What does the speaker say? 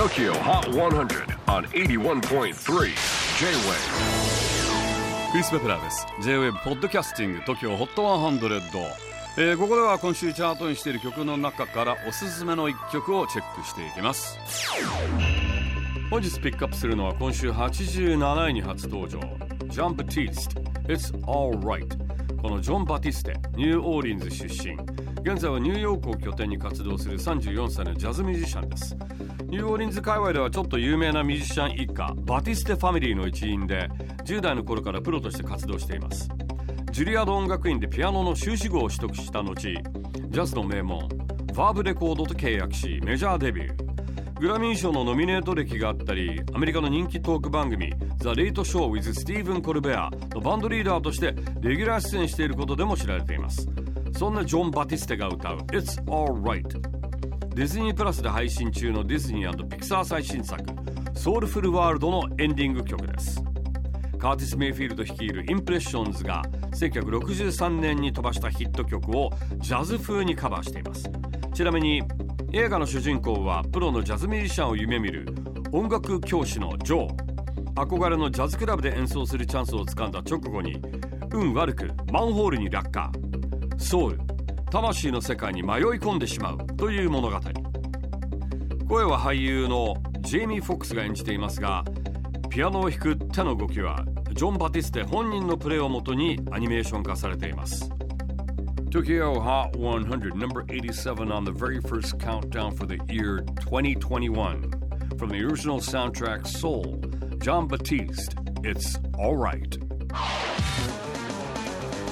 TOKYO HOT 100 on 81.3 J-WAVE クリス・ベプラーです。J-WAVE ポッドキャスティング TOKYO HOT 100、えー、ここでは今週チャートにしている曲の中からおすすめの一曲をチェックしていきます。本日ピックアップするのは今週87位に初登場。ジャンプ・ティースト It's Alright このジョン・バティステニューオーリンズ出身。現在はニューヨークを拠点に活動する34歳のジャズミュージシャンです。ニューオーリンズ界隈ではちょっと有名なミュージシャン一家バティステファミリーの一員で10代の頃からプロとして活動しています。ジュリアード音楽院でピアノの修士号を取得した後ジャズの名門ヴァーヴレコードと契約しメジャーデビュー。グラミー賞のノミネート歴があったりアメリカの人気トーク番組「ザ・レイト・ショー・ウィズ・スティーブン・コルベア」のバンドリーダーとしてレギュラー出演していることでも知られています。そんなジョン・バティステが歌う「It's Alright」ディズニープラスで配信中のディズニーピクサー最新作「ソウルフル・ワールド」のエンディング曲ですカーティス・メイフィールド率いるインプレッションズが1963年に飛ばしたヒット曲をジャズ風にカバーしていますちなみに映画の主人公はプロのジャズミュージシャンを夢見る音楽教師のジョー憧れのジャズクラブで演奏するチャンスをつかんだ直後に運悪くマンホールに落下ソウル魂の世界に迷い込んでしまうという物語声は俳優のジェイミー・フォックスが演じていますがピアノを弾く手の動きはジョン・バティステ本人のプレーをもとにアニメーション化されています Tokyo Hot 100, number 87 on the very first countdown for the year 2021. From the original soundtrack Soul, John Batiste, It's Alright.